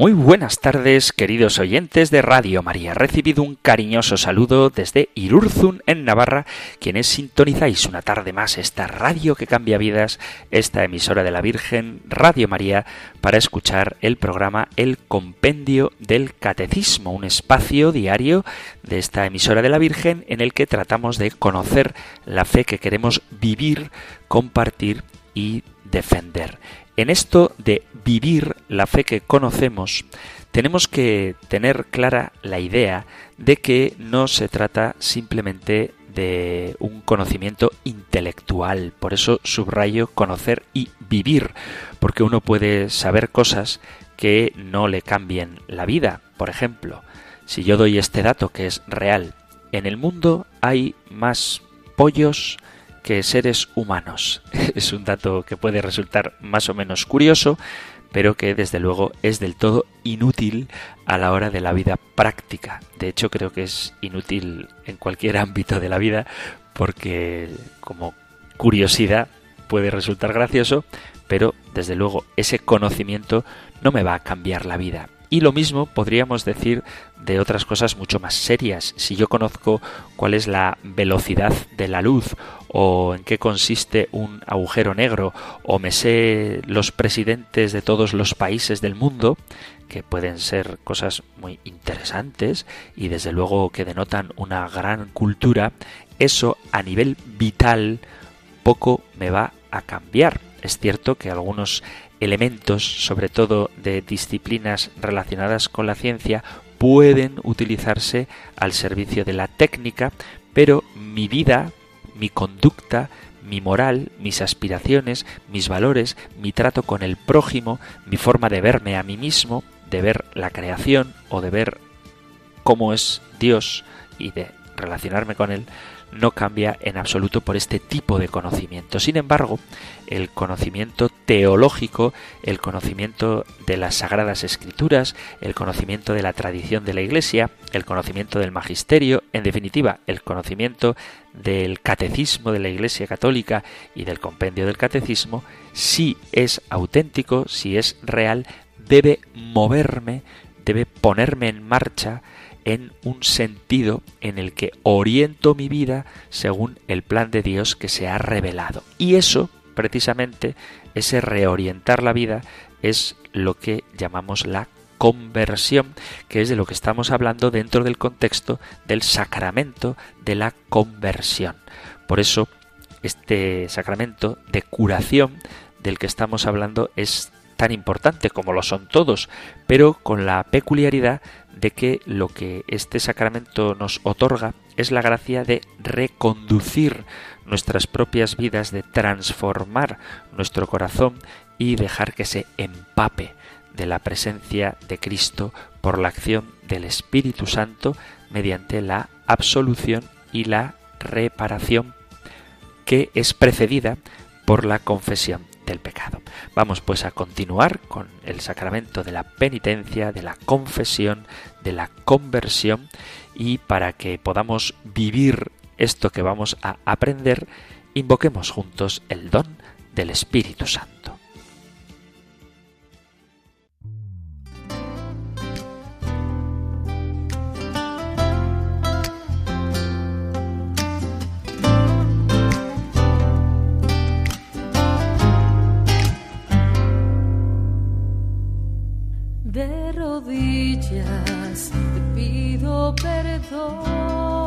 Muy buenas tardes, queridos oyentes de Radio María. Recibido un cariñoso saludo desde Irurzun, en Navarra, quienes sintonizáis una tarde más esta radio que cambia vidas, esta emisora de la Virgen, Radio María, para escuchar el programa El Compendio del Catecismo, un espacio diario de esta emisora de la Virgen en el que tratamos de conocer la fe que queremos vivir, compartir y defender. En esto de vivir la fe que conocemos, tenemos que tener clara la idea de que no se trata simplemente de un conocimiento intelectual. Por eso subrayo conocer y vivir, porque uno puede saber cosas que no le cambien la vida. Por ejemplo, si yo doy este dato que es real, en el mundo hay más pollos que seres humanos. Es un dato que puede resultar más o menos curioso, pero que desde luego es del todo inútil a la hora de la vida práctica. De hecho, creo que es inútil en cualquier ámbito de la vida porque como curiosidad puede resultar gracioso, pero desde luego ese conocimiento no me va a cambiar la vida. Y lo mismo podríamos decir de otras cosas mucho más serias. Si yo conozco cuál es la velocidad de la luz o en qué consiste un agujero negro o me sé los presidentes de todos los países del mundo, que pueden ser cosas muy interesantes y desde luego que denotan una gran cultura, eso a nivel vital poco me va a cambiar. Es cierto que algunos elementos, sobre todo de disciplinas relacionadas con la ciencia, pueden utilizarse al servicio de la técnica, pero mi vida, mi conducta, mi moral, mis aspiraciones, mis valores, mi trato con el prójimo, mi forma de verme a mí mismo, de ver la creación o de ver cómo es Dios y de relacionarme con Él, no cambia en absoluto por este tipo de conocimiento. Sin embargo, el conocimiento teológico, el conocimiento de las sagradas escrituras, el conocimiento de la tradición de la Iglesia, el conocimiento del magisterio, en definitiva, el conocimiento del catecismo de la Iglesia católica y del compendio del catecismo, si es auténtico, si es real, debe moverme, debe ponerme en marcha, en un sentido en el que oriento mi vida según el plan de Dios que se ha revelado. Y eso, precisamente, ese reorientar la vida, es lo que llamamos la conversión, que es de lo que estamos hablando dentro del contexto del sacramento de la conversión. Por eso, este sacramento de curación del que estamos hablando es tan importante como lo son todos, pero con la peculiaridad de que lo que este sacramento nos otorga es la gracia de reconducir nuestras propias vidas, de transformar nuestro corazón y dejar que se empape de la presencia de Cristo por la acción del Espíritu Santo mediante la absolución y la reparación que es precedida por la confesión del pecado. Vamos pues a continuar con el sacramento de la penitencia, de la confesión, de la conversión y para que podamos vivir esto que vamos a aprender, invoquemos juntos el don del Espíritu Santo. Me recuerda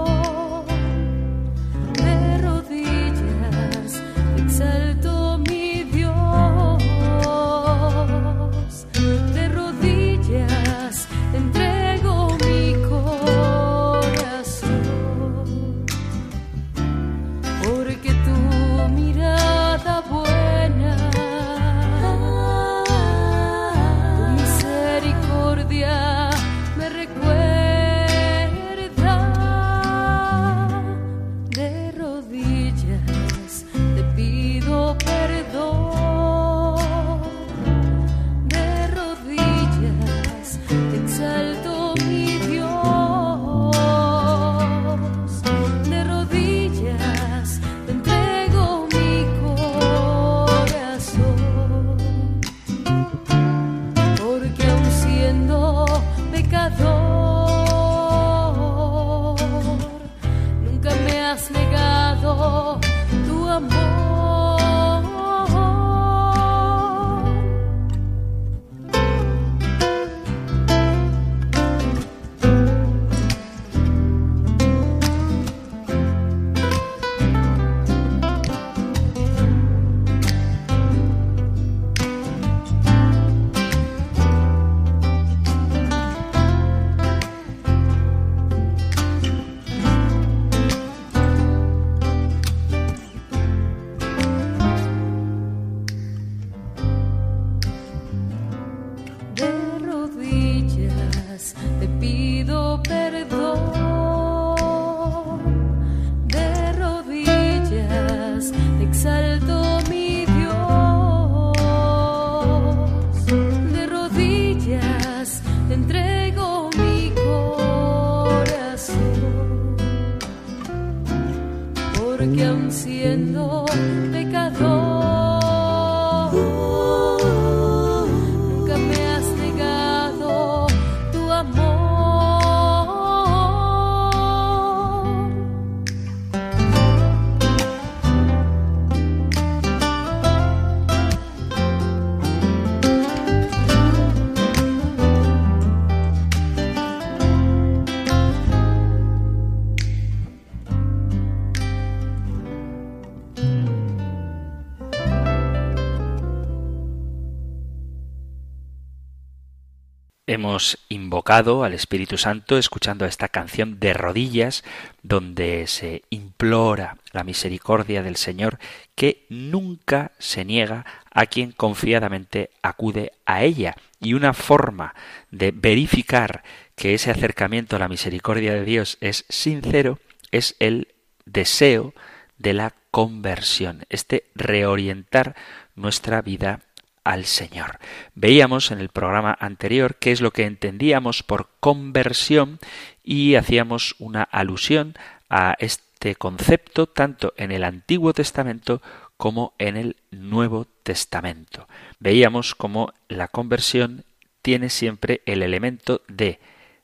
al Espíritu Santo escuchando esta canción de rodillas donde se implora la misericordia del Señor que nunca se niega a quien confiadamente acude a ella. Y una forma de verificar que ese acercamiento a la misericordia de Dios es sincero es el deseo de la conversión, este reorientar nuestra vida al Señor. Veíamos en el programa anterior qué es lo que entendíamos por conversión y hacíamos una alusión a este concepto tanto en el Antiguo Testamento como en el Nuevo Testamento. Veíamos cómo la conversión tiene siempre el elemento de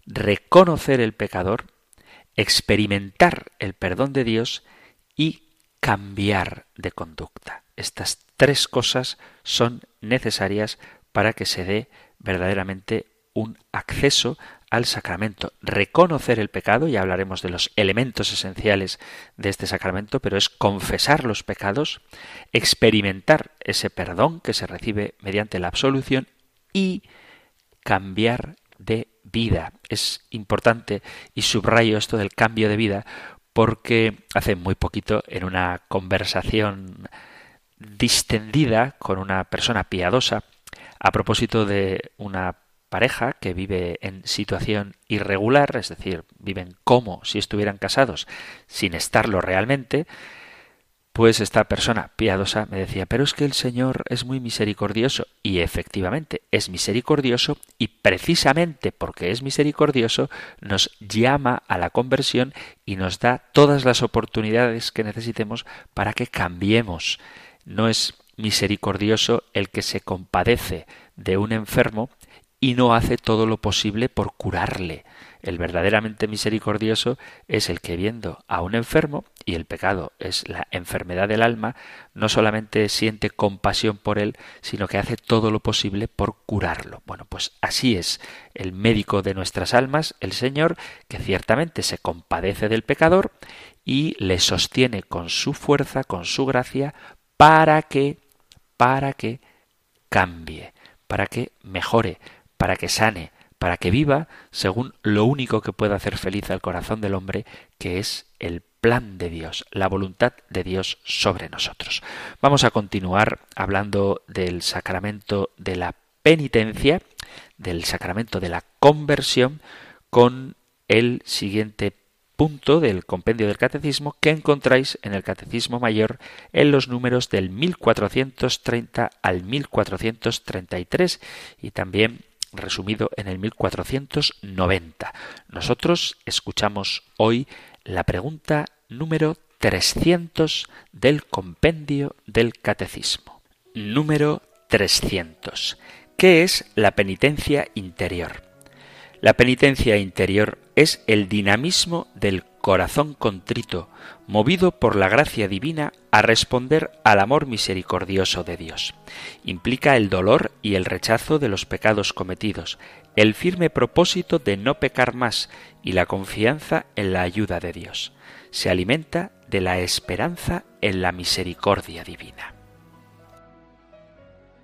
reconocer el pecador, experimentar el perdón de Dios y cambiar de conducta. Estas tres cosas son necesarias para que se dé verdaderamente un acceso al sacramento. Reconocer el pecado, ya hablaremos de los elementos esenciales de este sacramento, pero es confesar los pecados, experimentar ese perdón que se recibe mediante la absolución y cambiar de vida. Es importante y subrayo esto del cambio de vida porque hace muy poquito en una conversación distendida con una persona piadosa a propósito de una pareja que vive en situación irregular, es decir, viven como si estuvieran casados sin estarlo realmente, pues esta persona piadosa me decía, pero es que el Señor es muy misericordioso y efectivamente es misericordioso y precisamente porque es misericordioso nos llama a la conversión y nos da todas las oportunidades que necesitemos para que cambiemos no es misericordioso el que se compadece de un enfermo y no hace todo lo posible por curarle. El verdaderamente misericordioso es el que viendo a un enfermo, y el pecado es la enfermedad del alma, no solamente siente compasión por él, sino que hace todo lo posible por curarlo. Bueno, pues así es el médico de nuestras almas, el Señor, que ciertamente se compadece del pecador y le sostiene con su fuerza, con su gracia, para que, para que cambie, para que mejore, para que sane, para que viva según lo único que puede hacer feliz al corazón del hombre, que es el plan de Dios, la voluntad de Dios sobre nosotros. Vamos a continuar hablando del sacramento de la penitencia, del sacramento de la conversión, con el siguiente punto del compendio del catecismo que encontráis en el catecismo mayor en los números del 1430 al 1433 y también resumido en el 1490. Nosotros escuchamos hoy la pregunta número 300 del compendio del catecismo. Número 300. ¿Qué es la penitencia interior? La penitencia interior es el dinamismo del corazón contrito, movido por la gracia divina a responder al amor misericordioso de Dios. Implica el dolor y el rechazo de los pecados cometidos, el firme propósito de no pecar más y la confianza en la ayuda de Dios. Se alimenta de la esperanza en la misericordia divina.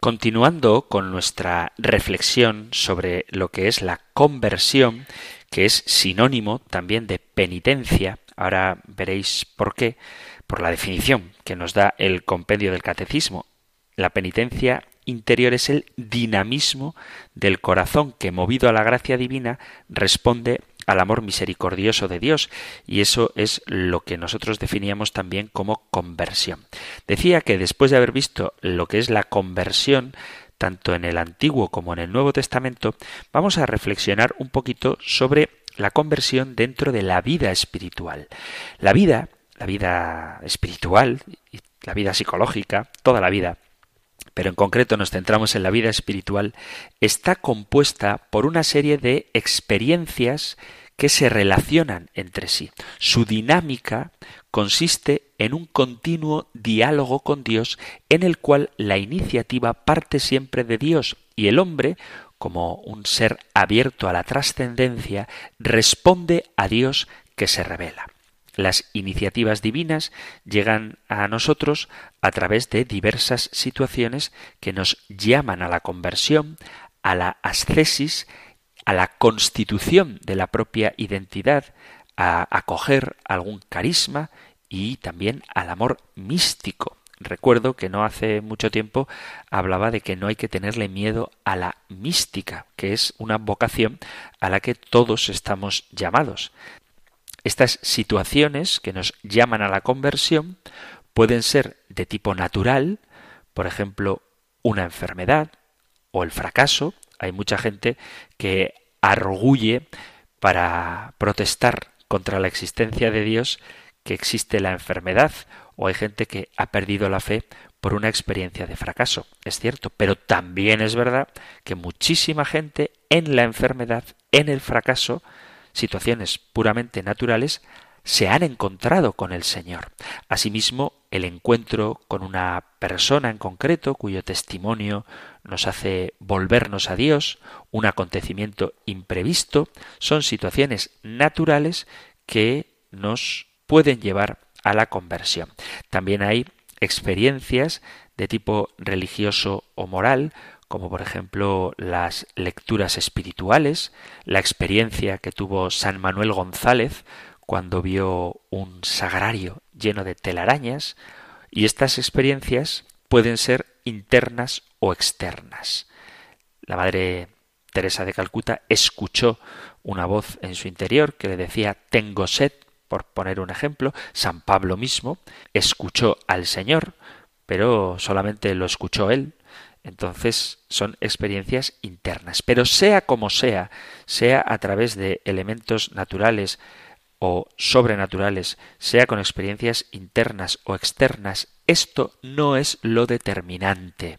Continuando con nuestra reflexión sobre lo que es la conversión, que es sinónimo también de penitencia, ahora veréis por qué, por la definición que nos da el compendio del catecismo. La penitencia interior es el dinamismo del corazón que, movido a la gracia divina, responde al amor misericordioso de Dios, y eso es lo que nosotros definíamos también como conversión. Decía que después de haber visto lo que es la conversión, tanto en el Antiguo como en el Nuevo Testamento, vamos a reflexionar un poquito sobre la conversión dentro de la vida espiritual. La vida, la vida espiritual, la vida psicológica, toda la vida, pero en concreto nos centramos en la vida espiritual, está compuesta por una serie de experiencias que se relacionan entre sí. Su dinámica consiste en un continuo diálogo con Dios en el cual la iniciativa parte siempre de Dios y el hombre, como un ser abierto a la trascendencia, responde a Dios que se revela. Las iniciativas divinas llegan a nosotros a través de diversas situaciones que nos llaman a la conversión, a la ascesis, a la constitución de la propia identidad, a acoger algún carisma y también al amor místico. Recuerdo que no hace mucho tiempo hablaba de que no hay que tenerle miedo a la mística, que es una vocación a la que todos estamos llamados. Estas situaciones que nos llaman a la conversión pueden ser de tipo natural, por ejemplo, una enfermedad o el fracaso. Hay mucha gente que arguye para protestar contra la existencia de Dios que existe la enfermedad o hay gente que ha perdido la fe por una experiencia de fracaso. Es cierto, pero también es verdad que muchísima gente en la enfermedad, en el fracaso, situaciones puramente naturales, se han encontrado con el Señor. Asimismo, el encuentro con una persona en concreto cuyo testimonio nos hace volvernos a Dios, un acontecimiento imprevisto, son situaciones naturales que nos pueden llevar a la conversión. También hay experiencias de tipo religioso o moral, como por ejemplo las lecturas espirituales, la experiencia que tuvo San Manuel González cuando vio un sagrario lleno de telarañas, y estas experiencias pueden ser internas o externas. La Madre Teresa de Calcuta escuchó una voz en su interior que le decía tengo sed, por poner un ejemplo, San Pablo mismo escuchó al Señor, pero solamente lo escuchó él, entonces son experiencias internas. Pero sea como sea, sea a través de elementos naturales o sobrenaturales, sea con experiencias internas o externas, esto no es lo determinante.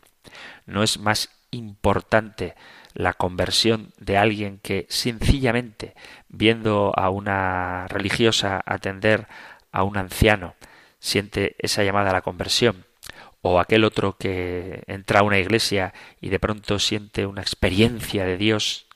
No es más importante la conversión de alguien que sencillamente, viendo a una religiosa atender a un anciano, siente esa llamada a la conversión o aquel otro que entra a una iglesia y de pronto siente una experiencia de Dios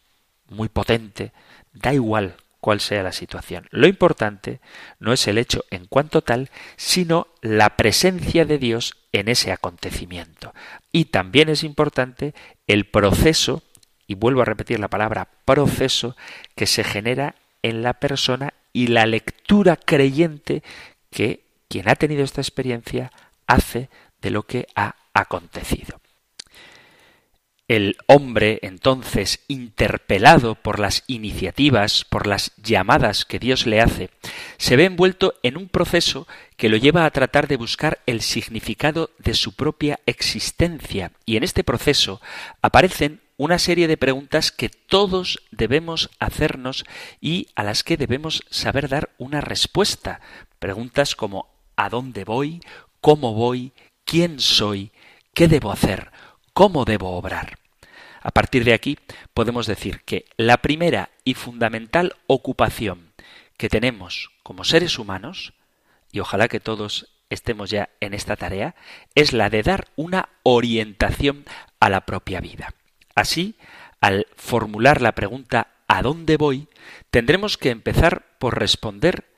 muy potente, da igual cuál sea la situación. Lo importante no es el hecho en cuanto tal, sino la presencia de Dios en ese acontecimiento. Y también es importante el proceso, y vuelvo a repetir la palabra proceso, que se genera en la persona y la lectura creyente que quien ha tenido esta experiencia hace de lo que ha acontecido. El hombre, entonces, interpelado por las iniciativas, por las llamadas que Dios le hace, se ve envuelto en un proceso que lo lleva a tratar de buscar el significado de su propia existencia. Y en este proceso aparecen una serie de preguntas que todos debemos hacernos y a las que debemos saber dar una respuesta. Preguntas como ¿a dónde voy? ¿Cómo voy? Quién soy, qué debo hacer, cómo debo obrar. A partir de aquí podemos decir que la primera y fundamental ocupación que tenemos como seres humanos, y ojalá que todos estemos ya en esta tarea, es la de dar una orientación a la propia vida. Así, al formular la pregunta ¿a dónde voy?, tendremos que empezar por responder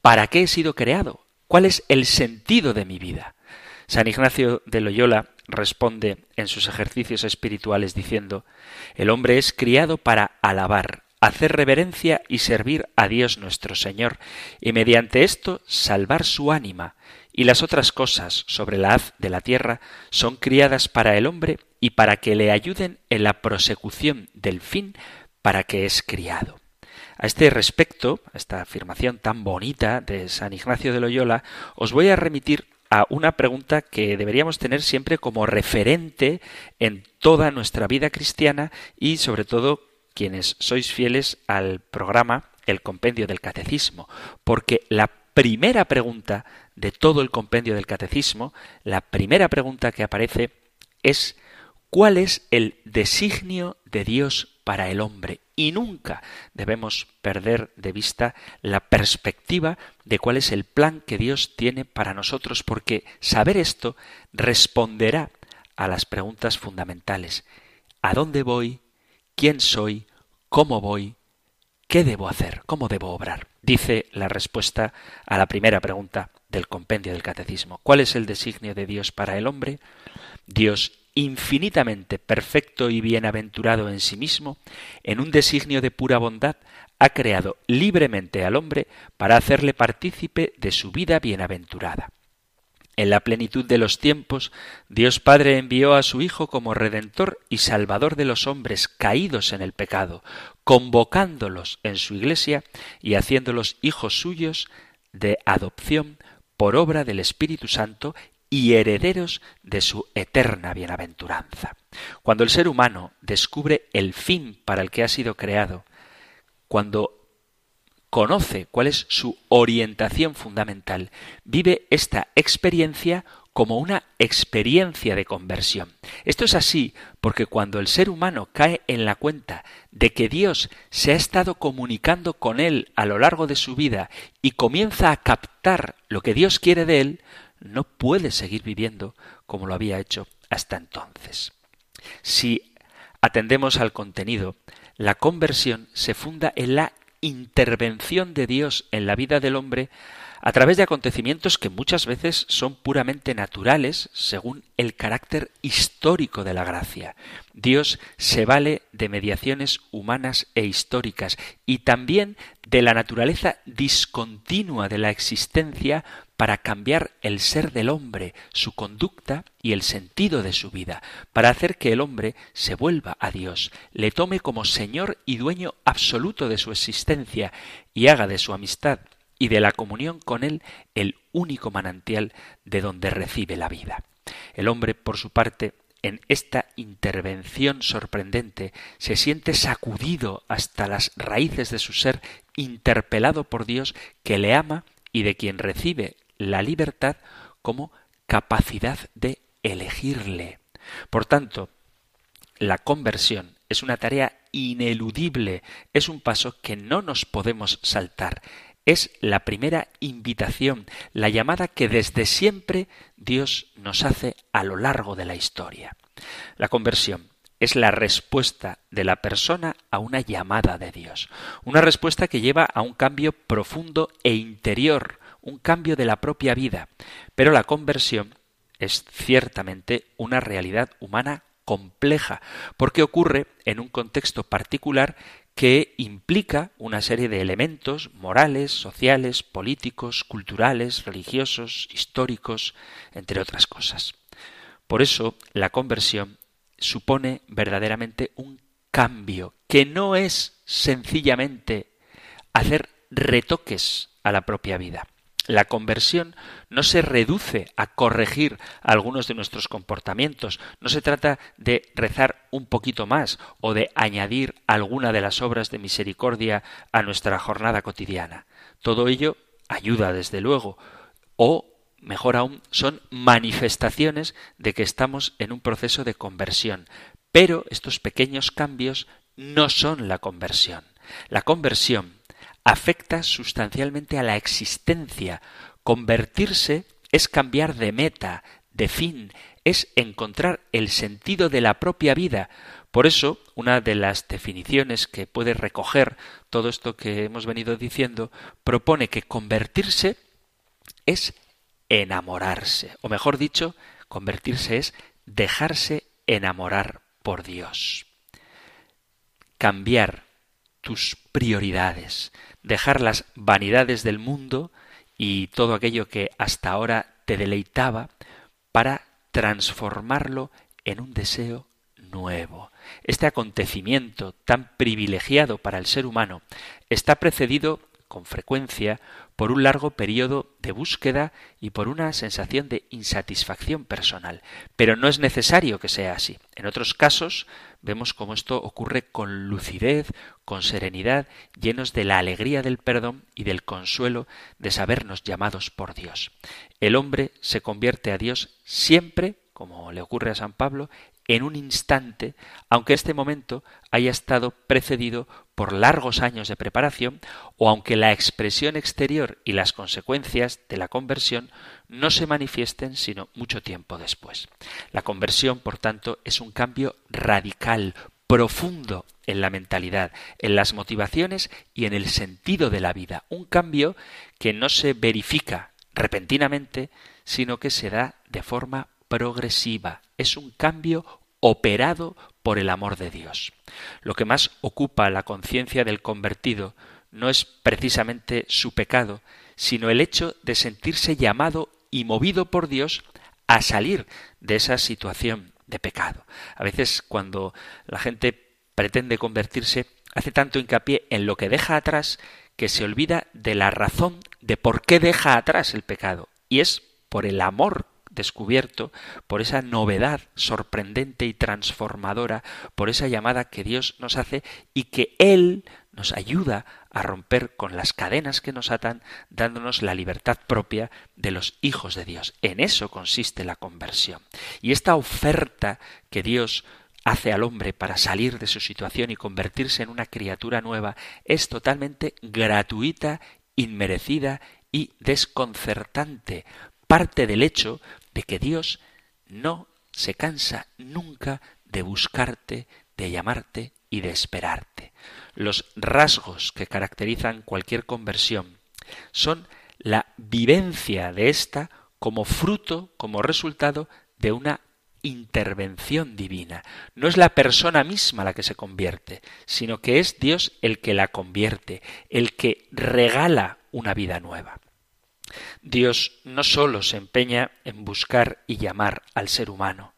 ¿para qué he sido creado? ¿Cuál es el sentido de mi vida? San Ignacio de Loyola responde en sus ejercicios espirituales diciendo El hombre es criado para alabar, hacer reverencia y servir a Dios nuestro Señor, y mediante esto salvar su ánima, y las otras cosas sobre la haz de la tierra son criadas para el hombre y para que le ayuden en la prosecución del fin para que es criado. A este respecto, a esta afirmación tan bonita de San Ignacio de Loyola, os voy a remitir a una pregunta que deberíamos tener siempre como referente en toda nuestra vida cristiana y sobre todo quienes sois fieles al programa El Compendio del Catecismo, porque la primera pregunta de todo el compendio del Catecismo, la primera pregunta que aparece es ¿cuál es el designio de Dios para el hombre? Y nunca debemos perder de vista la perspectiva de cuál es el plan que Dios tiene para nosotros, porque saber esto responderá a las preguntas fundamentales. ¿A dónde voy? ¿Quién soy? ¿Cómo voy? ¿Qué debo hacer? ¿Cómo debo obrar? Dice la respuesta a la primera pregunta del compendio del catecismo. ¿Cuál es el designio de Dios para el hombre? Dios infinitamente perfecto y bienaventurado en sí mismo, en un designio de pura bondad, ha creado libremente al hombre para hacerle partícipe de su vida bienaventurada. En la plenitud de los tiempos, Dios Padre envió a su Hijo como Redentor y Salvador de los hombres caídos en el pecado, convocándolos en su Iglesia y haciéndolos hijos suyos de adopción por obra del Espíritu Santo y herederos de su eterna bienaventuranza. Cuando el ser humano descubre el fin para el que ha sido creado, cuando conoce cuál es su orientación fundamental, vive esta experiencia como una experiencia de conversión. Esto es así porque cuando el ser humano cae en la cuenta de que Dios se ha estado comunicando con él a lo largo de su vida y comienza a captar lo que Dios quiere de él, no puede seguir viviendo como lo había hecho hasta entonces. Si atendemos al contenido, la conversión se funda en la intervención de Dios en la vida del hombre a través de acontecimientos que muchas veces son puramente naturales según el carácter histórico de la gracia. Dios se vale de mediaciones humanas e históricas y también de la naturaleza discontinua de la existencia para cambiar el ser del hombre, su conducta y el sentido de su vida, para hacer que el hombre se vuelva a Dios, le tome como Señor y dueño absoluto de su existencia y haga de su amistad y de la comunión con Él el único manantial de donde recibe la vida. El hombre, por su parte, en esta intervención sorprendente, se siente sacudido hasta las raíces de su ser, interpelado por Dios que le ama y de quien recibe la libertad como capacidad de elegirle. Por tanto, la conversión es una tarea ineludible, es un paso que no nos podemos saltar. Es la primera invitación, la llamada que desde siempre Dios nos hace a lo largo de la historia. La conversión es la respuesta de la persona a una llamada de Dios, una respuesta que lleva a un cambio profundo e interior, un cambio de la propia vida. Pero la conversión es ciertamente una realidad humana compleja, porque ocurre en un contexto particular que implica una serie de elementos morales, sociales, políticos, culturales, religiosos, históricos, entre otras cosas. Por eso la conversión supone verdaderamente un cambio, que no es sencillamente hacer retoques a la propia vida. La conversión no se reduce a corregir algunos de nuestros comportamientos, no se trata de rezar un poquito más o de añadir alguna de las obras de misericordia a nuestra jornada cotidiana. Todo ello ayuda, desde luego, o, mejor aún, son manifestaciones de que estamos en un proceso de conversión. Pero estos pequeños cambios no son la conversión. La conversión afecta sustancialmente a la existencia. Convertirse es cambiar de meta, de fin, es encontrar el sentido de la propia vida. Por eso, una de las definiciones que puede recoger todo esto que hemos venido diciendo propone que convertirse es enamorarse, o mejor dicho, convertirse es dejarse enamorar por Dios. Cambiar tus prioridades, dejar las vanidades del mundo y todo aquello que hasta ahora te deleitaba para transformarlo en un deseo nuevo. Este acontecimiento tan privilegiado para el ser humano está precedido con frecuencia por un largo periodo de búsqueda y por una sensación de insatisfacción personal. Pero no es necesario que sea así. En otros casos vemos cómo esto ocurre con lucidez, con serenidad, llenos de la alegría del perdón y del consuelo de sabernos llamados por Dios. El hombre se convierte a Dios siempre, como le ocurre a San Pablo, en un instante, aunque este momento haya estado precedido por largos años de preparación, o aunque la expresión exterior y las consecuencias de la conversión no se manifiesten sino mucho tiempo después. La conversión, por tanto, es un cambio radical, profundo en la mentalidad, en las motivaciones y en el sentido de la vida. Un cambio que no se verifica repentinamente, sino que se da de forma progresiva, es un cambio operado por el amor de Dios. Lo que más ocupa la conciencia del convertido no es precisamente su pecado, sino el hecho de sentirse llamado y movido por Dios a salir de esa situación de pecado. A veces cuando la gente pretende convertirse, hace tanto hincapié en lo que deja atrás que se olvida de la razón de por qué deja atrás el pecado. Y es por el amor descubierto por esa novedad sorprendente y transformadora, por esa llamada que Dios nos hace y que Él nos ayuda a romper con las cadenas que nos atan, dándonos la libertad propia de los hijos de Dios. En eso consiste la conversión. Y esta oferta que Dios hace al hombre para salir de su situación y convertirse en una criatura nueva es totalmente gratuita, inmerecida y desconcertante, parte del hecho de que Dios no se cansa nunca de buscarte, de llamarte y de esperarte. Los rasgos que caracterizan cualquier conversión son la vivencia de ésta como fruto, como resultado de una intervención divina. No es la persona misma la que se convierte, sino que es Dios el que la convierte, el que regala una vida nueva. Dios no sólo se empeña en buscar y llamar al ser humano,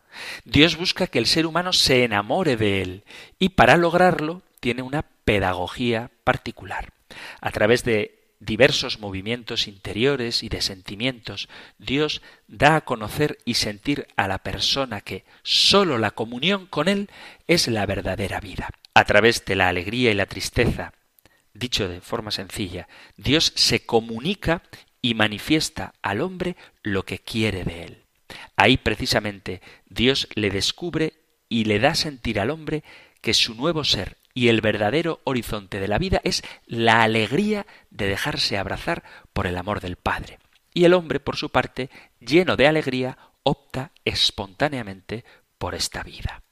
Dios busca que el ser humano se enamore de él y para lograrlo tiene una pedagogía particular. A través de diversos movimientos interiores y de sentimientos, Dios da a conocer y sentir a la persona que sólo la comunión con Él es la verdadera vida. A través de la alegría y la tristeza, dicho de forma sencilla, Dios se comunica y manifiesta al hombre lo que quiere de él. Ahí precisamente Dios le descubre y le da sentir al hombre que su nuevo ser y el verdadero horizonte de la vida es la alegría de dejarse abrazar por el amor del Padre. Y el hombre, por su parte, lleno de alegría, opta espontáneamente por esta vida.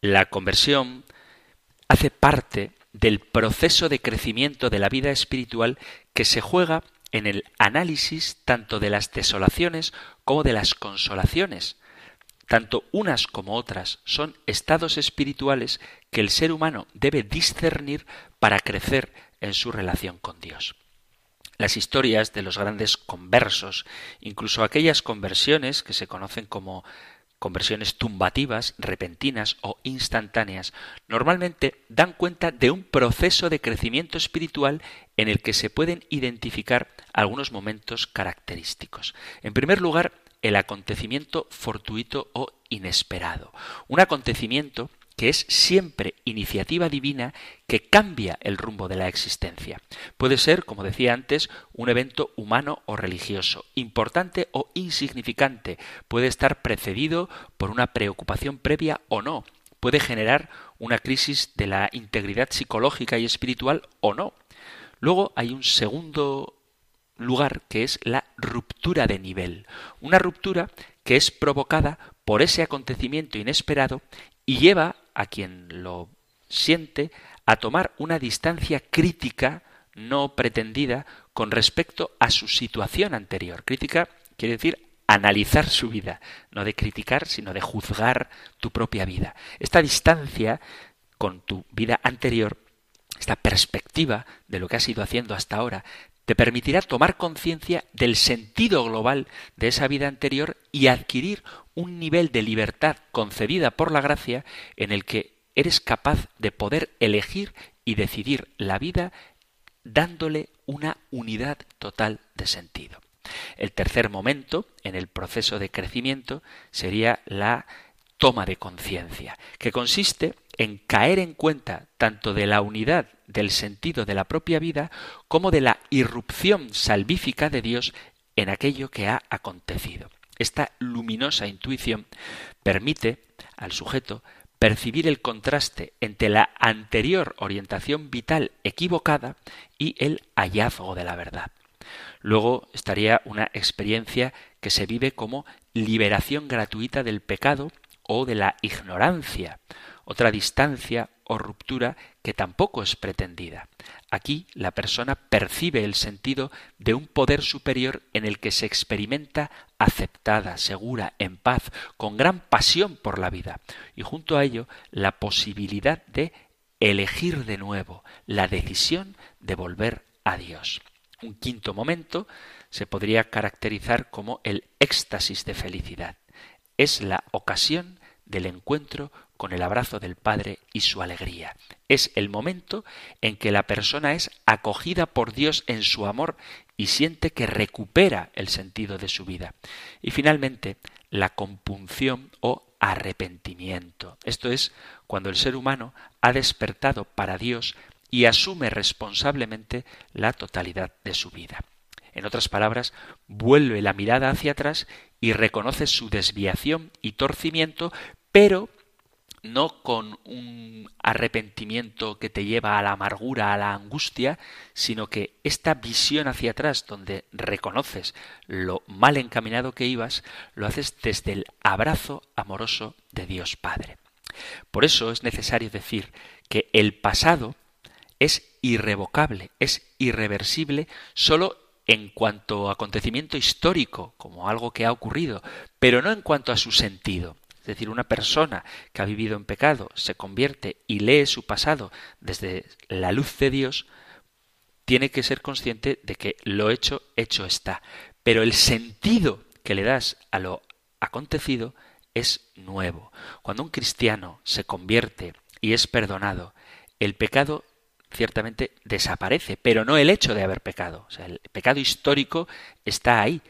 La conversión hace parte del proceso de crecimiento de la vida espiritual que se juega en el análisis tanto de las desolaciones como de las consolaciones. Tanto unas como otras son estados espirituales que el ser humano debe discernir para crecer en su relación con Dios. Las historias de los grandes conversos, incluso aquellas conversiones que se conocen como conversiones tumbativas, repentinas o instantáneas, normalmente dan cuenta de un proceso de crecimiento espiritual en el que se pueden identificar algunos momentos característicos. En primer lugar, el acontecimiento fortuito o inesperado. Un acontecimiento que es siempre iniciativa divina que cambia el rumbo de la existencia. Puede ser, como decía antes, un evento humano o religioso, importante o insignificante, puede estar precedido por una preocupación previa o no, puede generar una crisis de la integridad psicológica y espiritual o no. Luego hay un segundo lugar que es la ruptura de nivel, una ruptura que es provocada por ese acontecimiento inesperado y lleva a quien lo siente a tomar una distancia crítica no pretendida con respecto a su situación anterior. Crítica quiere decir analizar su vida, no de criticar, sino de juzgar tu propia vida. Esta distancia con tu vida anterior, esta perspectiva de lo que has ido haciendo hasta ahora, te permitirá tomar conciencia del sentido global de esa vida anterior y adquirir un nivel de libertad concedida por la gracia en el que eres capaz de poder elegir y decidir la vida dándole una unidad total de sentido. El tercer momento en el proceso de crecimiento sería la toma de conciencia, que consiste en caer en cuenta tanto de la unidad del sentido de la propia vida como de la irrupción salvífica de Dios en aquello que ha acontecido. Esta luminosa intuición permite al sujeto percibir el contraste entre la anterior orientación vital equivocada y el hallazgo de la verdad. Luego estaría una experiencia que se vive como liberación gratuita del pecado o de la ignorancia, otra distancia o ruptura que tampoco es pretendida. Aquí la persona percibe el sentido de un poder superior en el que se experimenta aceptada, segura, en paz, con gran pasión por la vida, y junto a ello la posibilidad de elegir de nuevo, la decisión de volver a Dios. Un quinto momento se podría caracterizar como el éxtasis de felicidad. Es la ocasión del encuentro con el abrazo del Padre y su alegría. Es el momento en que la persona es acogida por Dios en su amor y siente que recupera el sentido de su vida. Y finalmente, la compunción o arrepentimiento. Esto es cuando el ser humano ha despertado para Dios y asume responsablemente la totalidad de su vida. En otras palabras, vuelve la mirada hacia atrás y reconoce su desviación y torcimiento, pero no con un arrepentimiento que te lleva a la amargura, a la angustia, sino que esta visión hacia atrás, donde reconoces lo mal encaminado que ibas, lo haces desde el abrazo amoroso de Dios Padre. Por eso es necesario decir que el pasado es irrevocable, es irreversible solo en cuanto a acontecimiento histórico, como algo que ha ocurrido, pero no en cuanto a su sentido. Es decir, una persona que ha vivido en pecado se convierte y lee su pasado desde la luz de Dios, tiene que ser consciente de que lo hecho, hecho está. Pero el sentido que le das a lo acontecido es nuevo. Cuando un cristiano se convierte y es perdonado, el pecado ciertamente desaparece, pero no el hecho de haber pecado. El pecado histórico está ahí,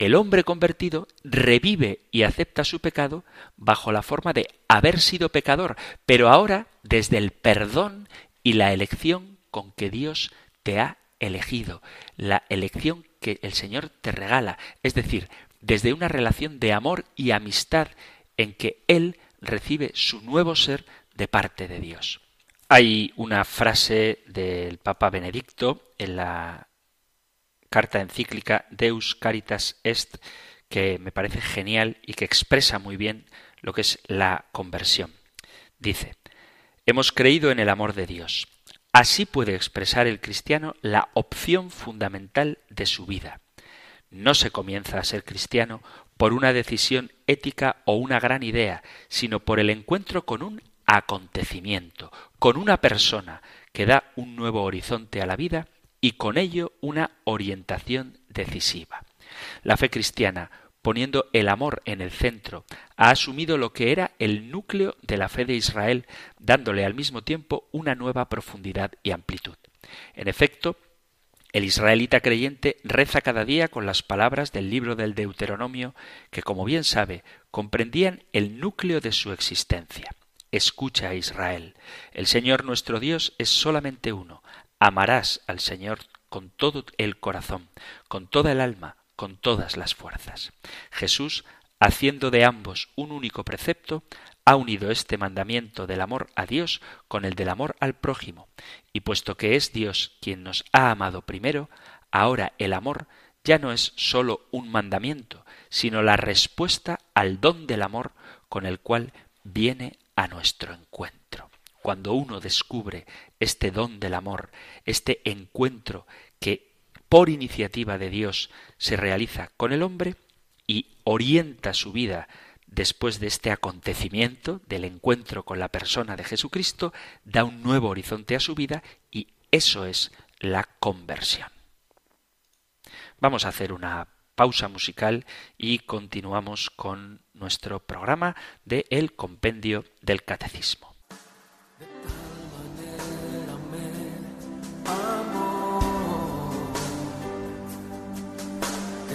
el hombre convertido revive y acepta su pecado bajo la forma de haber sido pecador, pero ahora desde el perdón y la elección con que Dios te ha elegido, la elección que el Señor te regala, es decir, desde una relación de amor y amistad en que Él recibe su nuevo ser de parte de Dios. Hay una frase del Papa Benedicto en la carta encíclica Deus Caritas Est, que me parece genial y que expresa muy bien lo que es la conversión. Dice, hemos creído en el amor de Dios. Así puede expresar el cristiano la opción fundamental de su vida. No se comienza a ser cristiano por una decisión ética o una gran idea, sino por el encuentro con un acontecimiento, con una persona que da un nuevo horizonte a la vida y con ello una orientación decisiva. La fe cristiana, poniendo el amor en el centro, ha asumido lo que era el núcleo de la fe de Israel, dándole al mismo tiempo una nueva profundidad y amplitud. En efecto, el israelita creyente reza cada día con las palabras del libro del Deuteronomio, que, como bien sabe, comprendían el núcleo de su existencia. Escucha, Israel, el Señor nuestro Dios es solamente uno. Amarás al Señor con todo el corazón, con toda el alma, con todas las fuerzas. Jesús, haciendo de ambos un único precepto, ha unido este mandamiento del amor a Dios con el del amor al prójimo, y puesto que es Dios quien nos ha amado primero, ahora el amor ya no es sólo un mandamiento, sino la respuesta al don del amor con el cual viene a nuestro encuentro cuando uno descubre este don del amor, este encuentro que por iniciativa de Dios se realiza con el hombre y orienta su vida después de este acontecimiento del encuentro con la persona de Jesucristo, da un nuevo horizonte a su vida y eso es la conversión. Vamos a hacer una pausa musical y continuamos con nuestro programa de El Compendio del Catecismo.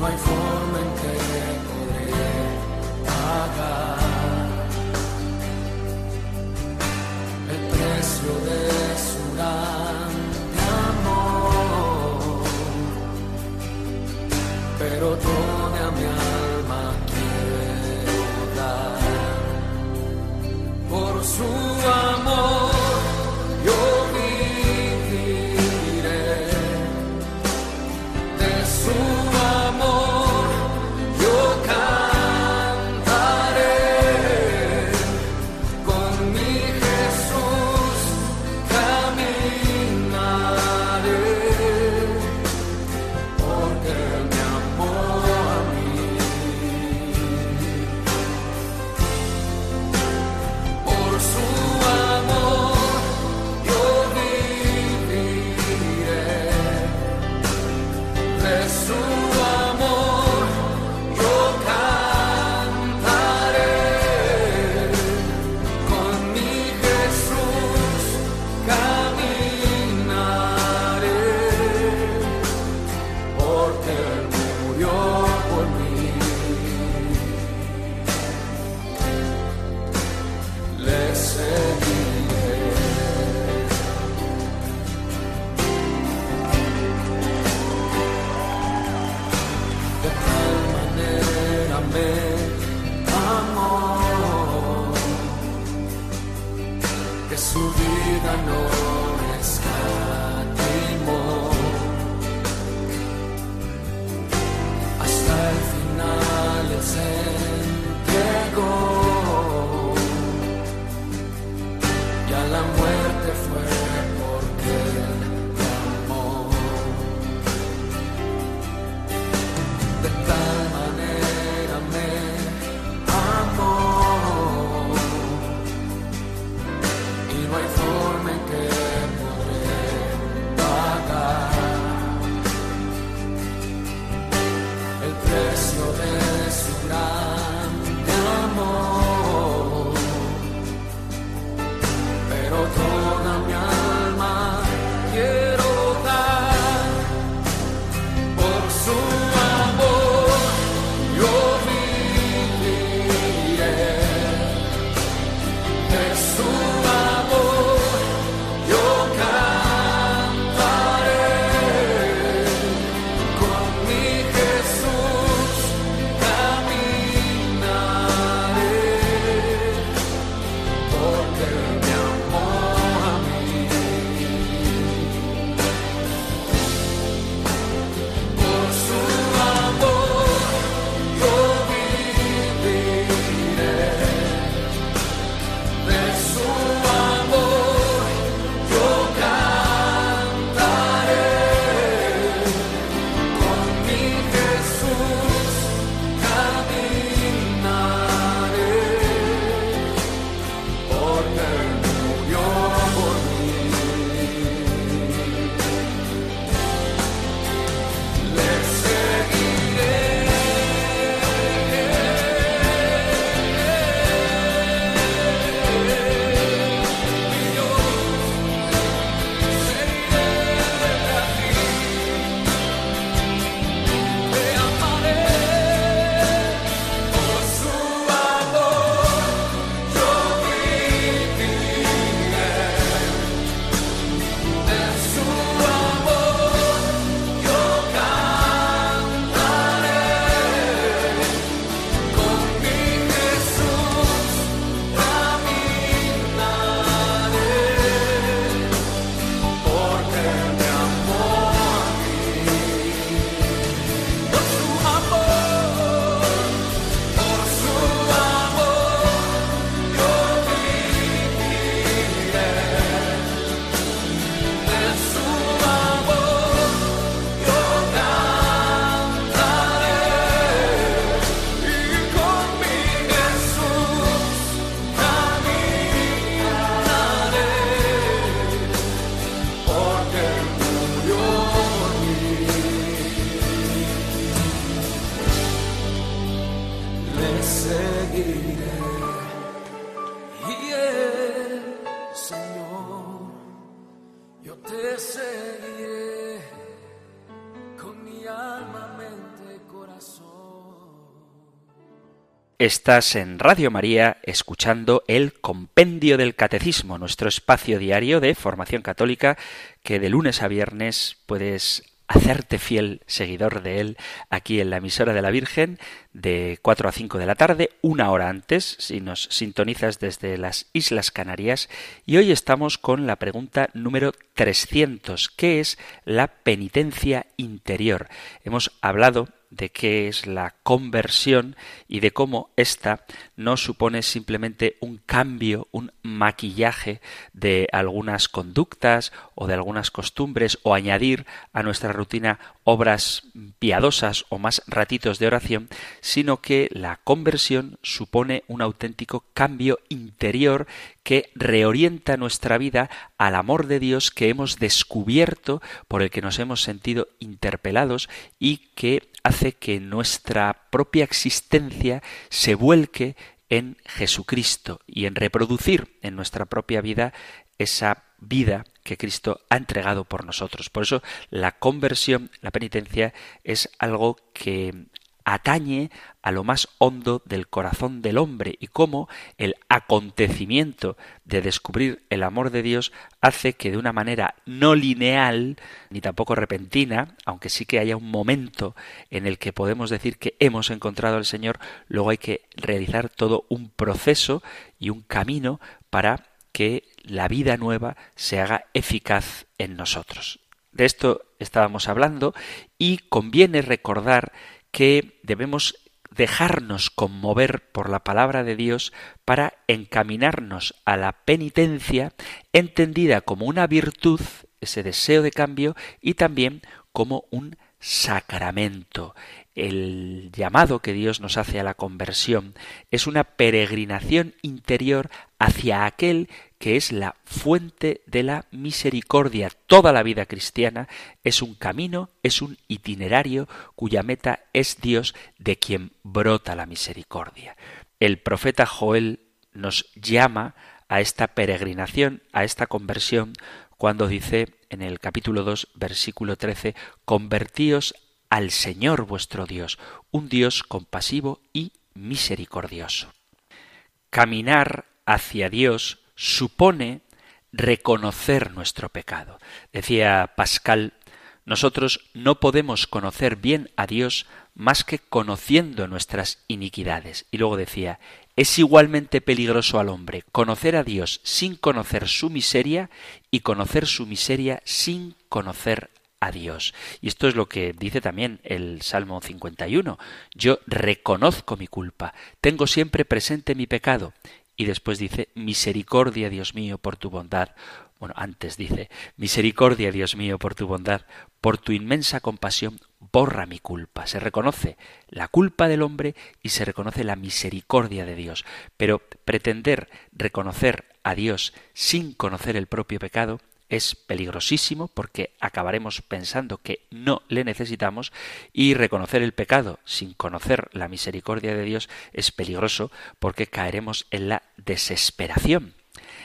no hay forma en que podré pagar el precio de su grande amor. Pero toda mi alma quiero dar por su Estás en Radio María escuchando el Compendio del Catecismo, nuestro espacio diario de formación católica que de lunes a viernes puedes hacerte fiel seguidor de él aquí en la emisora de la Virgen de 4 a 5 de la tarde, una hora antes, si nos sintonizas desde las Islas Canarias. Y hoy estamos con la pregunta número 300, ¿qué es la penitencia interior? Hemos hablado de qué es la conversión y de cómo ésta no supone simplemente un cambio, un maquillaje de algunas conductas o de algunas costumbres o añadir a nuestra rutina obras piadosas o más ratitos de oración, sino que la conversión supone un auténtico cambio interior que reorienta nuestra vida al amor de Dios que hemos descubierto, por el que nos hemos sentido interpelados y que hace que nuestra propia existencia se vuelque en Jesucristo y en reproducir en nuestra propia vida esa vida que Cristo ha entregado por nosotros. Por eso la conversión, la penitencia, es algo que atañe a lo más hondo del corazón del hombre y cómo el acontecimiento de descubrir el amor de Dios hace que de una manera no lineal ni tampoco repentina, aunque sí que haya un momento en el que podemos decir que hemos encontrado al Señor, luego hay que realizar todo un proceso y un camino para que la vida nueva se haga eficaz en nosotros. De esto estábamos hablando y conviene recordar que debemos dejarnos conmover por la palabra de Dios para encaminarnos a la penitencia entendida como una virtud, ese deseo de cambio, y también como un sacramento. El llamado que Dios nos hace a la conversión es una peregrinación interior hacia aquel que es la fuente de la misericordia. Toda la vida cristiana es un camino, es un itinerario cuya meta es Dios de quien brota la misericordia. El profeta Joel nos llama a esta peregrinación, a esta conversión, cuando dice en el capítulo 2, versículo 13, convertíos al Señor vuestro Dios, un Dios compasivo y misericordioso. Caminar hacia Dios supone reconocer nuestro pecado. Decía Pascal, nosotros no podemos conocer bien a Dios más que conociendo nuestras iniquidades. Y luego decía, es igualmente peligroso al hombre conocer a Dios sin conocer su miseria y conocer su miseria sin conocer a Dios. Y esto es lo que dice también el Salmo 51. Yo reconozco mi culpa, tengo siempre presente mi pecado y después dice, misericordia, Dios mío, por tu bondad. Bueno, antes dice, misericordia, Dios mío, por tu bondad, por tu inmensa compasión, borra mi culpa. Se reconoce la culpa del hombre y se reconoce la misericordia de Dios. Pero pretender reconocer a Dios sin conocer el propio pecado es peligrosísimo porque acabaremos pensando que no le necesitamos y reconocer el pecado sin conocer la misericordia de Dios es peligroso porque caeremos en la desesperación.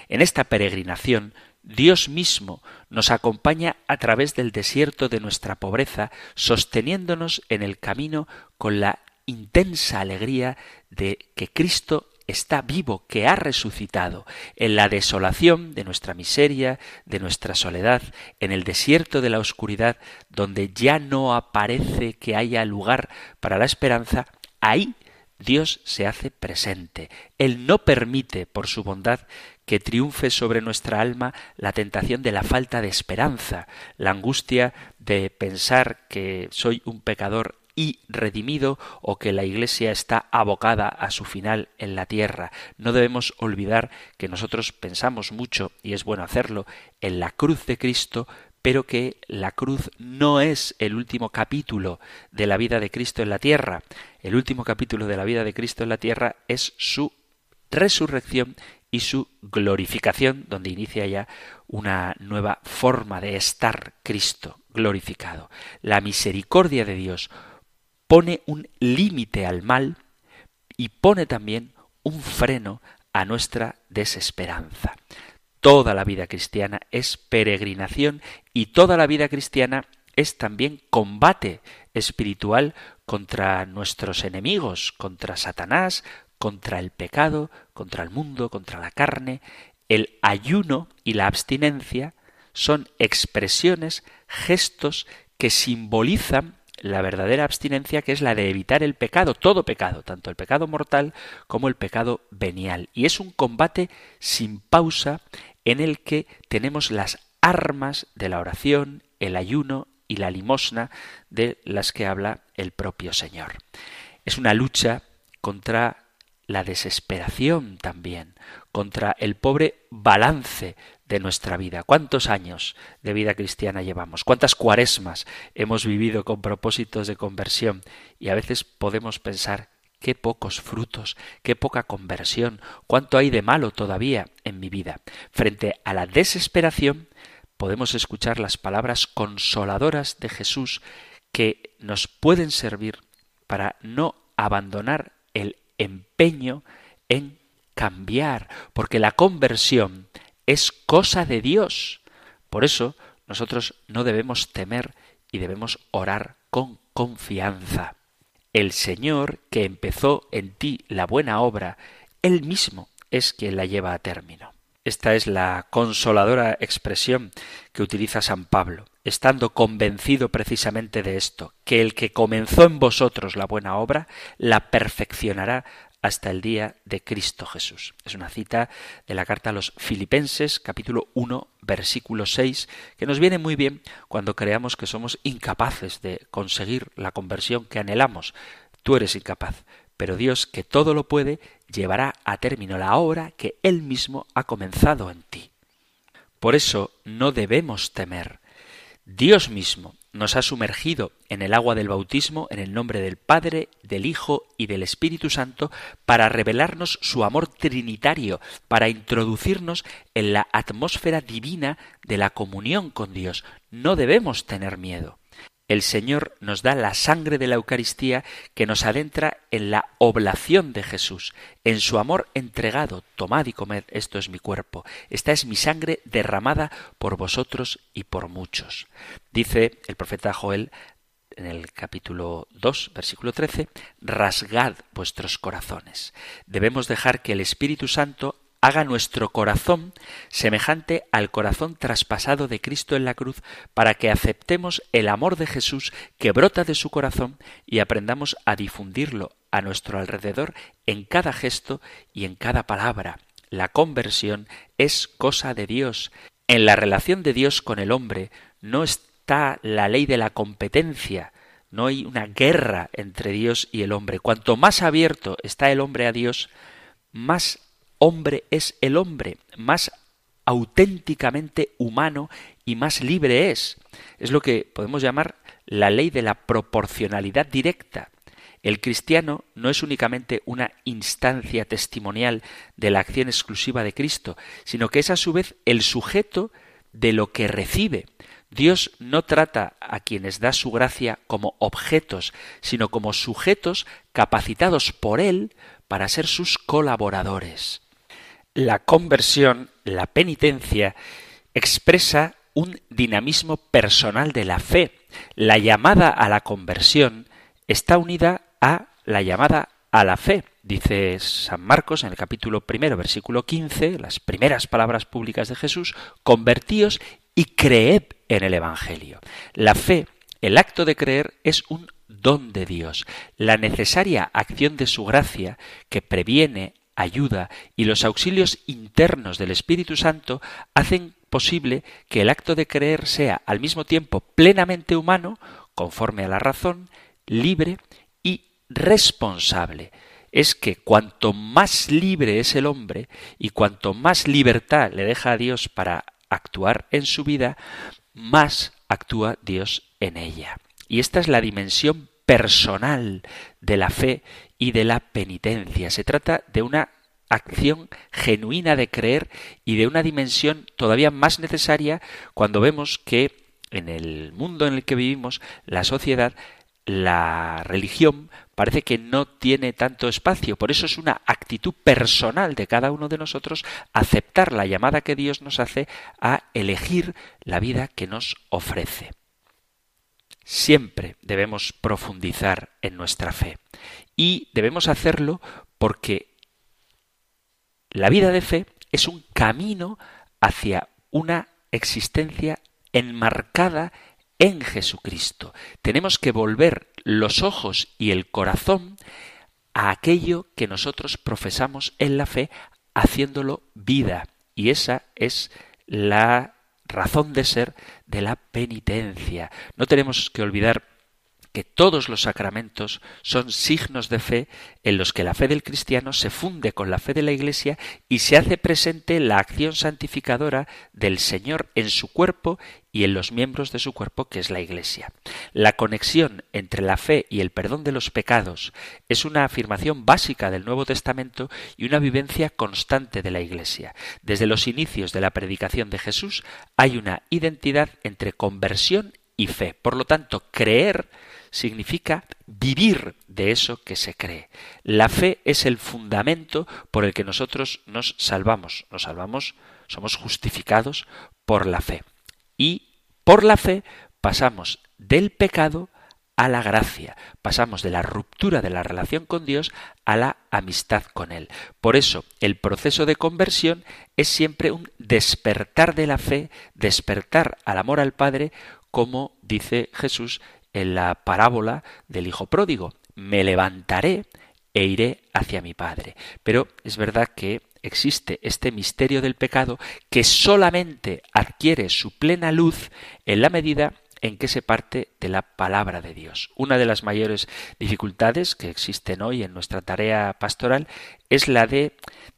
En esta peregrinación Dios mismo nos acompaña a través del desierto de nuestra pobreza, sosteniéndonos en el camino con la intensa alegría de que Cristo está vivo, que ha resucitado, en la desolación de nuestra miseria, de nuestra soledad, en el desierto de la oscuridad, donde ya no aparece que haya lugar para la esperanza, ahí Dios se hace presente. Él no permite, por su bondad, que triunfe sobre nuestra alma la tentación de la falta de esperanza, la angustia de pensar que soy un pecador y redimido o que la Iglesia está abocada a su final en la tierra. No debemos olvidar que nosotros pensamos mucho, y es bueno hacerlo, en la cruz de Cristo, pero que la cruz no es el último capítulo de la vida de Cristo en la tierra. El último capítulo de la vida de Cristo en la tierra es su resurrección y su glorificación, donde inicia ya una nueva forma de estar Cristo glorificado. La misericordia de Dios pone un límite al mal y pone también un freno a nuestra desesperanza. Toda la vida cristiana es peregrinación y toda la vida cristiana es también combate espiritual contra nuestros enemigos, contra Satanás, contra el pecado, contra el mundo, contra la carne. El ayuno y la abstinencia son expresiones, gestos que simbolizan la verdadera abstinencia que es la de evitar el pecado, todo pecado, tanto el pecado mortal como el pecado venial. Y es un combate sin pausa en el que tenemos las armas de la oración, el ayuno y la limosna de las que habla el propio Señor. Es una lucha contra la desesperación también, contra el pobre balance de nuestra vida. ¿Cuántos años de vida cristiana llevamos? ¿Cuántas cuaresmas hemos vivido con propósitos de conversión? Y a veces podemos pensar, qué pocos frutos, qué poca conversión, cuánto hay de malo todavía en mi vida. Frente a la desesperación, podemos escuchar las palabras consoladoras de Jesús que nos pueden servir para no abandonar el empeño en cambiar, porque la conversión es cosa de Dios. Por eso nosotros no debemos temer y debemos orar con confianza. El Señor que empezó en ti la buena obra, Él mismo es quien la lleva a término. Esta es la consoladora expresión que utiliza San Pablo, estando convencido precisamente de esto, que el que comenzó en vosotros la buena obra, la perfeccionará hasta el día de Cristo Jesús. Es una cita de la carta a los Filipenses, capítulo 1, versículo 6, que nos viene muy bien cuando creamos que somos incapaces de conseguir la conversión que anhelamos. Tú eres incapaz, pero Dios, que todo lo puede, llevará a término la obra que Él mismo ha comenzado en ti. Por eso no debemos temer. Dios mismo nos ha sumergido en el agua del bautismo en el nombre del Padre, del Hijo y del Espíritu Santo para revelarnos su amor trinitario, para introducirnos en la atmósfera divina de la comunión con Dios. No debemos tener miedo el Señor nos da la sangre de la Eucaristía que nos adentra en la oblación de Jesús, en su amor entregado. Tomad y comed, esto es mi cuerpo. Esta es mi sangre derramada por vosotros y por muchos. Dice el profeta Joel en el capítulo 2, versículo 13, rasgad vuestros corazones. Debemos dejar que el Espíritu Santo haga nuestro corazón semejante al corazón traspasado de Cristo en la cruz, para que aceptemos el amor de Jesús que brota de su corazón y aprendamos a difundirlo a nuestro alrededor en cada gesto y en cada palabra. La conversión es cosa de Dios. En la relación de Dios con el hombre no está la ley de la competencia, no hay una guerra entre Dios y el hombre. Cuanto más abierto está el hombre a Dios, más hombre es el hombre, más auténticamente humano y más libre es. Es lo que podemos llamar la ley de la proporcionalidad directa. El cristiano no es únicamente una instancia testimonial de la acción exclusiva de Cristo, sino que es a su vez el sujeto de lo que recibe. Dios no trata a quienes da su gracia como objetos, sino como sujetos capacitados por Él para ser sus colaboradores. La conversión, la penitencia, expresa un dinamismo personal de la fe. La llamada a la conversión está unida a la llamada a la fe. Dice San Marcos en el capítulo primero, versículo 15, las primeras palabras públicas de Jesús, convertíos y creed en el Evangelio. La fe, el acto de creer, es un don de Dios, la necesaria acción de su gracia que previene, ayuda y los auxilios internos del Espíritu Santo hacen posible que el acto de creer sea al mismo tiempo plenamente humano, conforme a la razón, libre y responsable. Es que cuanto más libre es el hombre y cuanto más libertad le deja a Dios para actuar en su vida, más actúa Dios en ella. Y esta es la dimensión personal de la fe y de la penitencia. Se trata de una acción genuina de creer y de una dimensión todavía más necesaria cuando vemos que en el mundo en el que vivimos la sociedad la religión parece que no tiene tanto espacio. Por eso es una actitud personal de cada uno de nosotros aceptar la llamada que Dios nos hace a elegir la vida que nos ofrece. Siempre debemos profundizar en nuestra fe y debemos hacerlo porque la vida de fe es un camino hacia una existencia enmarcada en Jesucristo. Tenemos que volver los ojos y el corazón a aquello que nosotros profesamos en la fe, haciéndolo vida. Y esa es la razón de ser de la penitencia. No tenemos que olvidar que todos los sacramentos son signos de fe en los que la fe del cristiano se funde con la fe de la Iglesia y se hace presente la acción santificadora del Señor en su cuerpo y en los miembros de su cuerpo, que es la Iglesia. La conexión entre la fe y el perdón de los pecados es una afirmación básica del Nuevo Testamento y una vivencia constante de la Iglesia. Desde los inicios de la predicación de Jesús hay una identidad entre conversión y fe. Por lo tanto, creer significa vivir de eso que se cree. La fe es el fundamento por el que nosotros nos salvamos. Nos salvamos, somos justificados por la fe. Y por la fe pasamos del pecado a la gracia. Pasamos de la ruptura de la relación con Dios a la amistad con Él. Por eso, el proceso de conversión es siempre un despertar de la fe, despertar al amor al Padre, como dice Jesús en la parábola del Hijo Pródigo. Me levantaré e iré hacia mi Padre. Pero es verdad que existe este misterio del pecado que solamente adquiere su plena luz en la medida en que se parte de la palabra de Dios. Una de las mayores dificultades que existen hoy en nuestra tarea pastoral es la de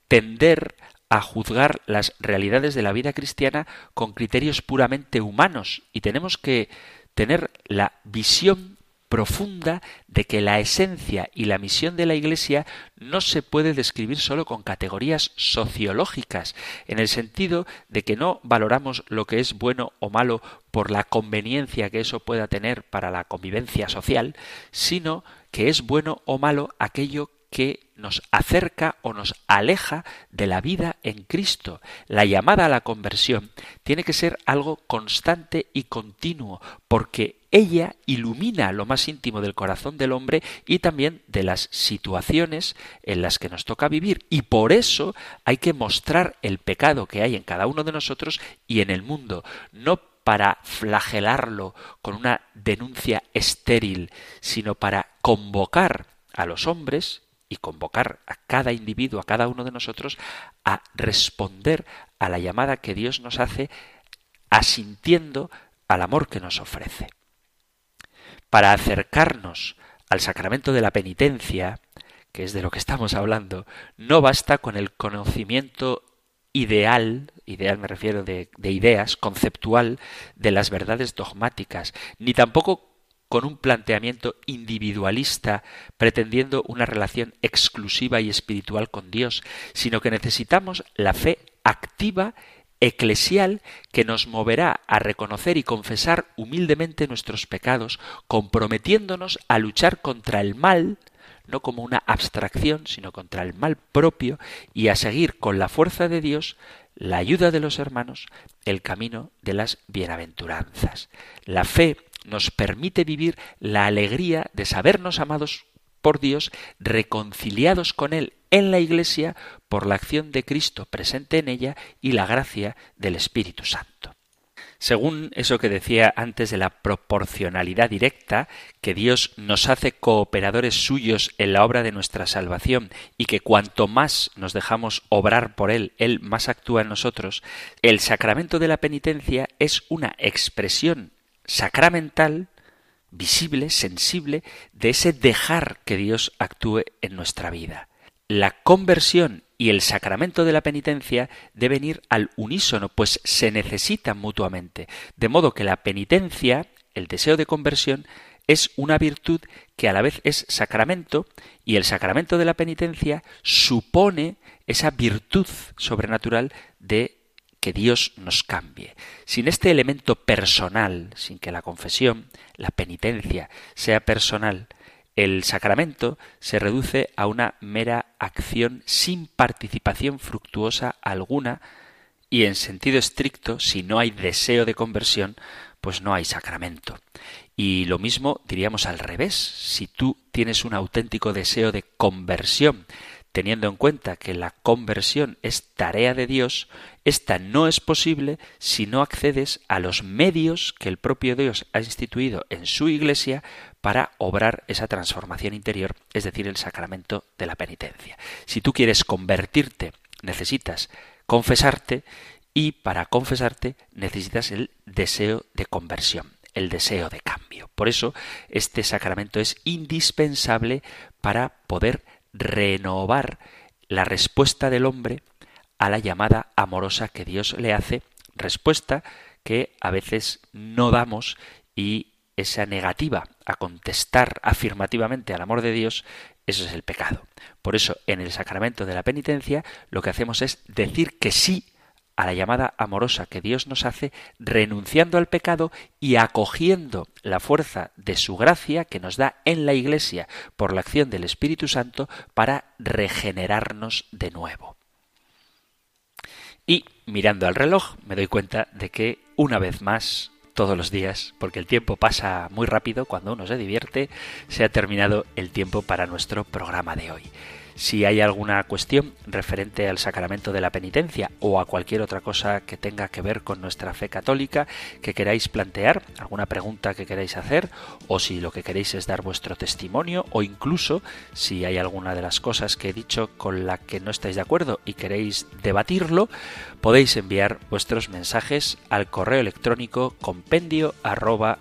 tender a juzgar las realidades de la vida cristiana con criterios puramente humanos y tenemos que tener la visión profunda de que la esencia y la misión de la Iglesia no se puede describir solo con categorías sociológicas, en el sentido de que no valoramos lo que es bueno o malo por la conveniencia que eso pueda tener para la convivencia social, sino que es bueno o malo aquello que nos acerca o nos aleja de la vida en Cristo. La llamada a la conversión tiene que ser algo constante y continuo, porque ella ilumina lo más íntimo del corazón del hombre y también de las situaciones en las que nos toca vivir. Y por eso hay que mostrar el pecado que hay en cada uno de nosotros y en el mundo, no para flagelarlo con una denuncia estéril, sino para convocar a los hombres y convocar a cada individuo, a cada uno de nosotros, a responder a la llamada que Dios nos hace asintiendo al amor que nos ofrece. Para acercarnos al sacramento de la penitencia, que es de lo que estamos hablando, no basta con el conocimiento ideal, ideal me refiero de, de, ideas, conceptual, de las verdades dogmáticas, ni tampoco con un planteamiento individualista pretendiendo una relación exclusiva y espiritual con Dios, sino que necesitamos la fe activa eclesial que nos moverá a reconocer y confesar humildemente nuestros pecados, comprometiéndonos a luchar contra el mal, no como una abstracción, sino contra el mal propio, y a seguir con la fuerza de Dios, la ayuda de los hermanos, el camino de las bienaventuranzas. La fe nos permite vivir la alegría de sabernos amados por Dios, reconciliados con Él en la Iglesia por la acción de Cristo presente en ella y la gracia del Espíritu Santo. Según eso que decía antes de la proporcionalidad directa, que Dios nos hace cooperadores suyos en la obra de nuestra salvación y que cuanto más nos dejamos obrar por Él, Él más actúa en nosotros, el sacramento de la penitencia es una expresión sacramental, visible, sensible, de ese dejar que Dios actúe en nuestra vida. La conversión y el sacramento de la penitencia deben ir al unísono, pues se necesitan mutuamente. De modo que la penitencia, el deseo de conversión, es una virtud que a la vez es sacramento y el sacramento de la penitencia supone esa virtud sobrenatural de que Dios nos cambie. Sin este elemento personal, sin que la confesión, la penitencia, sea personal, el sacramento se reduce a una mera acción sin participación fructuosa alguna y en sentido estricto, si no hay deseo de conversión, pues no hay sacramento. Y lo mismo diríamos al revés, si tú tienes un auténtico deseo de conversión, teniendo en cuenta que la conversión es tarea de Dios, esta no es posible si no accedes a los medios que el propio Dios ha instituido en su Iglesia para obrar esa transformación interior, es decir, el sacramento de la penitencia. Si tú quieres convertirte, necesitas confesarte y para confesarte necesitas el deseo de conversión, el deseo de cambio. Por eso este sacramento es indispensable para poder renovar la respuesta del hombre a la llamada amorosa que Dios le hace, respuesta que a veces no damos y esa negativa a contestar afirmativamente al amor de Dios, eso es el pecado. Por eso, en el sacramento de la penitencia, lo que hacemos es decir que sí a la llamada amorosa que Dios nos hace, renunciando al pecado y acogiendo la fuerza de su gracia que nos da en la Iglesia por la acción del Espíritu Santo para regenerarnos de nuevo. Y mirando al reloj me doy cuenta de que una vez más todos los días, porque el tiempo pasa muy rápido cuando uno se divierte, se ha terminado el tiempo para nuestro programa de hoy. Si hay alguna cuestión referente al sacramento de la penitencia o a cualquier otra cosa que tenga que ver con nuestra fe católica que queráis plantear, alguna pregunta que queráis hacer, o si lo que queréis es dar vuestro testimonio, o incluso si hay alguna de las cosas que he dicho con la que no estáis de acuerdo y queréis debatirlo, podéis enviar vuestros mensajes al correo electrónico compendio arroba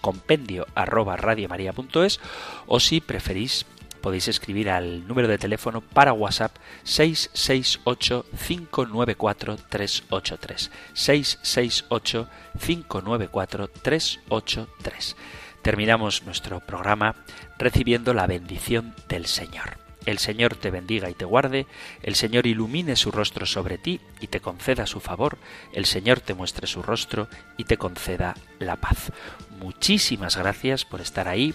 compendio arroba o si preferís podéis escribir al número de teléfono para WhatsApp 668-594-383. 668-594-383. Terminamos nuestro programa recibiendo la bendición del Señor. El Señor te bendiga y te guarde, el Señor ilumine su rostro sobre ti y te conceda su favor, el Señor te muestre su rostro y te conceda la paz. Muchísimas gracias por estar ahí,